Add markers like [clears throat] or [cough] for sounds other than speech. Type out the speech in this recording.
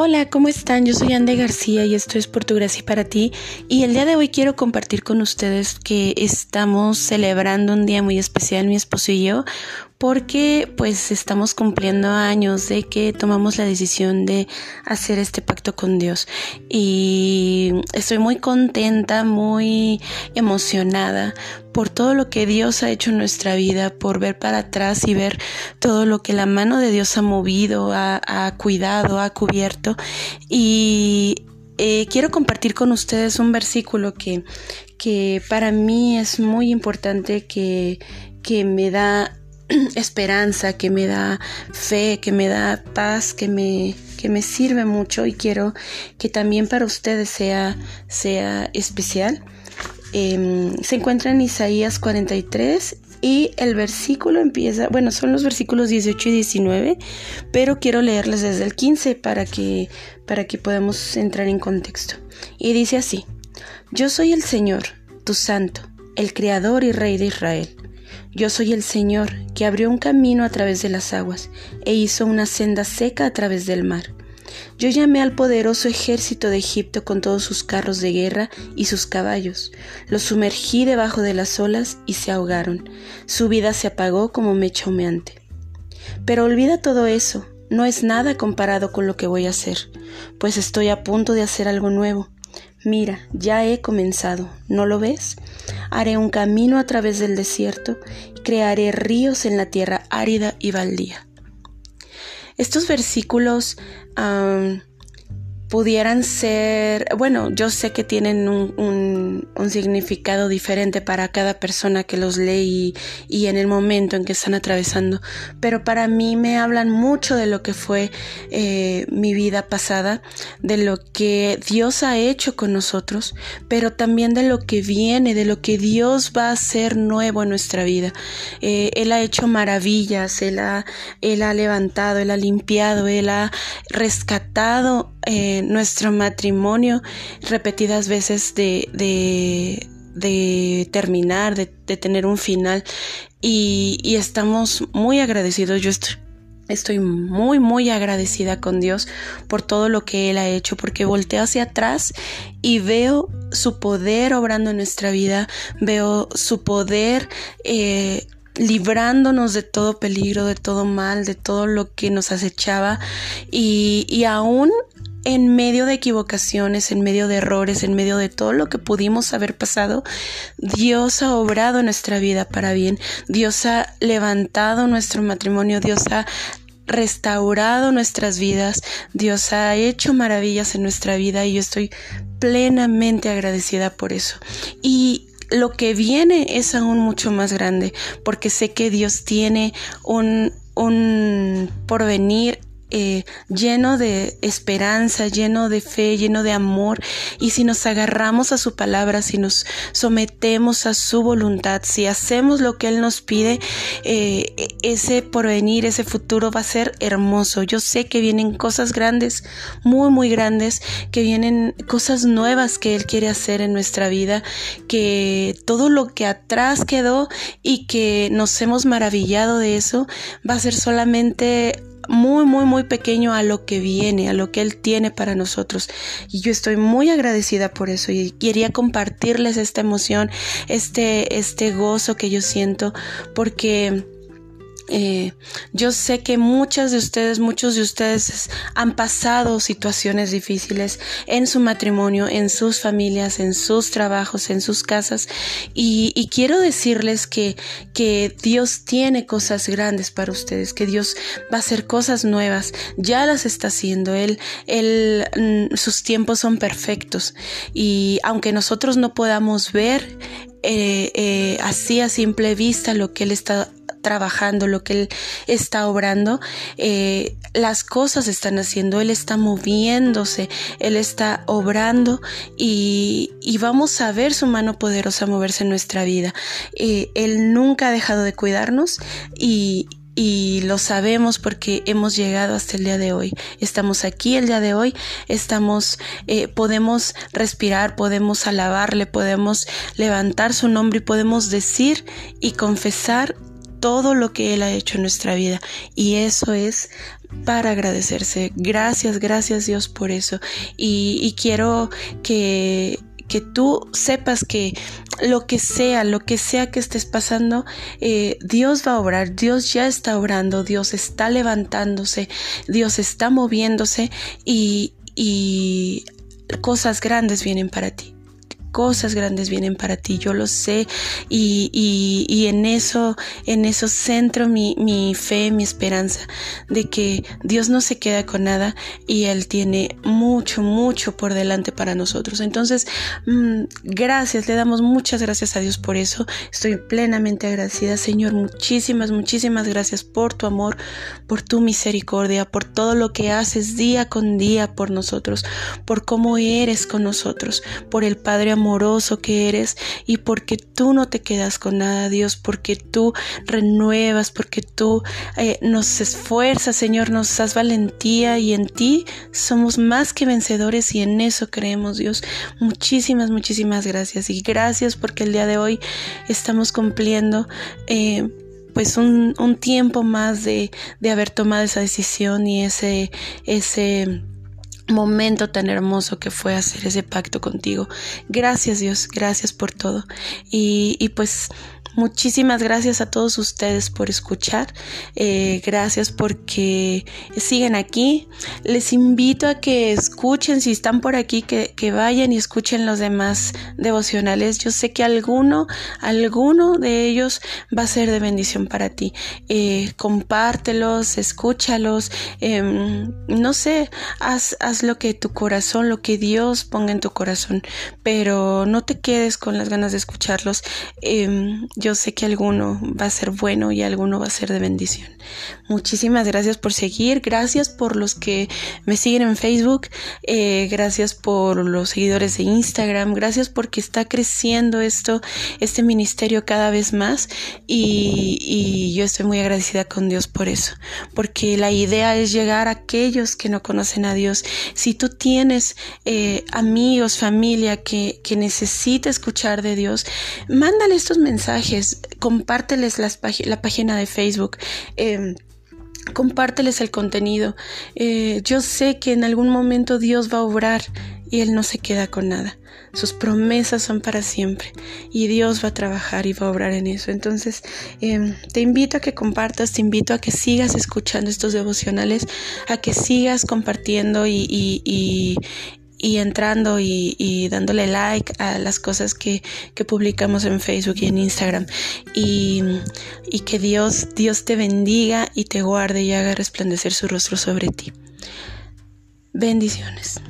Hola, ¿cómo están? Yo soy Ande García y esto es por tu gracia para ti. Y el día de hoy quiero compartir con ustedes que estamos celebrando un día muy especial, mi esposo y yo, porque pues estamos cumpliendo años de que tomamos la decisión de hacer este pacto con Dios. Y estoy muy contenta, muy emocionada por todo lo que Dios ha hecho en nuestra vida, por ver para atrás y ver todo lo que la mano de Dios ha movido, ha, cuidado, ha cubierto. Y eh, quiero compartir con ustedes un versículo que, que para mí es muy importante, que, que me da [clears throat] esperanza, que me da fe, que me da paz, que me, que me sirve mucho y quiero que también para ustedes sea, sea especial. Em, se encuentra en Isaías 43 y el versículo empieza, bueno, son los versículos 18 y 19, pero quiero leerles desde el 15 para que, para que podamos entrar en contexto. Y dice así, yo soy el Señor, tu santo, el Creador y Rey de Israel. Yo soy el Señor, que abrió un camino a través de las aguas, e hizo una senda seca a través del mar. Yo llamé al poderoso ejército de Egipto con todos sus carros de guerra y sus caballos. Los sumergí debajo de las olas y se ahogaron. Su vida se apagó como mecha humeante. Pero olvida todo eso, no es nada comparado con lo que voy a hacer, pues estoy a punto de hacer algo nuevo. Mira, ya he comenzado, ¿no lo ves? Haré un camino a través del desierto y crearé ríos en la tierra árida y baldía. Estos versículos pudieran ser, bueno, yo sé que tienen un, significado diferente para cada persona que los lee y, en el momento en que están atravesando, pero para mí me hablan mucho de lo que fue eh, mi vida pasada, de lo que Dios ha hecho con nosotros, pero también de lo que viene, de lo que Dios va a hacer nuevo en nuestra vida. Eh, él ha hecho maravillas, él ha, él ha levantado, Él ha limpiado, Él ha rescatado eh, nuestro matrimonio repetidas veces de, de, terminar, de, tener un final y, estamos muy agradecidos. Yo estoy, estoy muy, muy agradecida con Dios por todo lo que Él ha hecho, porque volteo hacia atrás y veo su poder obrando en nuestra vida, veo su poder eh, librándonos de todo peligro, de todo mal, de todo lo que nos acechaba y, y aún en medio de equivocaciones, en medio de errores, en medio de todo lo que pudimos haber pasado, Dios ha obrado nuestra vida para bien. Dios ha levantado nuestro matrimonio, Dios ha restaurado nuestras vidas, Dios ha hecho maravillas en nuestra vida y yo estoy plenamente agradecida por eso. Y lo que viene es aún mucho más grande, porque sé que Dios tiene un, un porvenir eh, lleno de esperanza, lleno de fe, lleno de amor. Y si nos agarramos a su palabra, si nos sometemos a su voluntad, si hacemos lo que Él nos pide, eh, ese porvenir, ese futuro va a ser hermoso. Yo sé que vienen cosas grandes, muy, muy grandes, que vienen cosas nuevas que Él quiere hacer en nuestra vida, que todo lo que atrás quedó y que nos hemos maravillado de eso, va a ser solamente muy, muy, muy pequeño a lo que viene, a lo que Él tiene para nosotros. Y yo estoy muy agradecida por eso y quería compartirles esta emoción, este, este gozo que yo siento, porque eh, yo sé que muchas de ustedes, muchos de ustedes han pasado situaciones difíciles en su matrimonio, en sus familias, en sus trabajos, en sus casas. Y, quiero decirles que, que Dios tiene cosas grandes para ustedes, que Dios va a hacer cosas nuevas, ya las está haciendo, Él, él mm, sus tiempos son perfectos. Y aunque nosotros no podamos ver, eh, eh, así a simple vista lo que Él está trabajando, lo que Él está obrando, eh, las cosas están haciendo, Él está moviéndose, Él está obrando y, vamos a ver su mano poderosa moverse en nuestra vida. Eh, él nunca ha dejado de cuidarnos y, lo sabemos porque hemos llegado hasta el día de hoy. Estamos aquí el día de hoy, estamos, eh, podemos respirar, podemos alabarle, podemos levantar su nombre y podemos decir y confesar todo lo que Él ha hecho en nuestra vida. Y eso es para agradecerse. Gracias, gracias Dios por eso. Y, quiero que que tú sepas que lo que sea, lo que sea que estés pasando, eh, Dios va a obrar, Dios ya está obrando, Dios está levantándose, Dios está moviéndose y, y cosas grandes vienen para ti cosas grandes vienen para ti, yo lo sé y, y, en eso, en eso centro mi, mi, fe, mi esperanza de que Dios no se queda con nada y Él tiene mucho, mucho por delante para nosotros. Entonces, mm, gracias, le damos muchas gracias a Dios por eso. Estoy plenamente agradecida, Señor, muchísimas, muchísimas gracias por tu amor, por tu misericordia, por todo lo que haces día con día por nosotros, por cómo eres con nosotros, por el Padre amoroso que eres y porque tú no te quedas con nada, Dios, porque tú renuevas, porque tú eh, nos esfuerzas, Señor, nos das valentía y en ti somos más que vencedores y en eso creemos, Dios. Muchísimas, muchísimas gracias y gracias porque el día de hoy estamos cumpliendo. Eh, pues un, un, tiempo más de, de haber tomado esa decisión y ese, ese momento tan hermoso que fue hacer ese pacto contigo. Gracias Dios, gracias por todo. Y, y pues Muchísimas gracias a todos ustedes por escuchar. Eh, gracias porque siguen aquí. Les invito a que escuchen, si están por aquí, que, vayan y escuchen los demás devocionales. Yo sé que alguno, alguno de ellos va a ser de bendición para ti. Eh, compártelos, escúchalos. Em, no sé, haz, haz lo que tu corazón, lo que Dios ponga en tu corazón. Pero no te quedes con las ganas de escucharlos. Em, yo sé que alguno va a ser bueno y alguno va a ser de bendición. Muchísimas gracias por seguir, gracias por los que me siguen en Facebook, eh, gracias por los seguidores de Instagram, gracias porque está creciendo esto, este ministerio cada vez más y, yo estoy muy agradecida con Dios por eso, porque la idea es llegar a aquellos que no conocen a Dios. Si tú tienes eh, amigos, familia que, que necesita escuchar de Dios, mándale estos mensajes compárteles la página de Facebook. Em, compárteles el contenido. Eh, yo sé que en algún momento Dios va a obrar y Él no se queda con nada. Sus promesas son para siempre y Dios va a trabajar y va a obrar en eso. Entonces, em, te invito a que compartas, te invito a que sigas escuchando estos devocionales, a que sigas compartiendo y, y entrando y, dándole like a las cosas que, publicamos en Facebook y en Instagram. Y, y que Dios, Dios te bendiga y te guarde y haga resplandecer su rostro sobre ti. Bendiciones.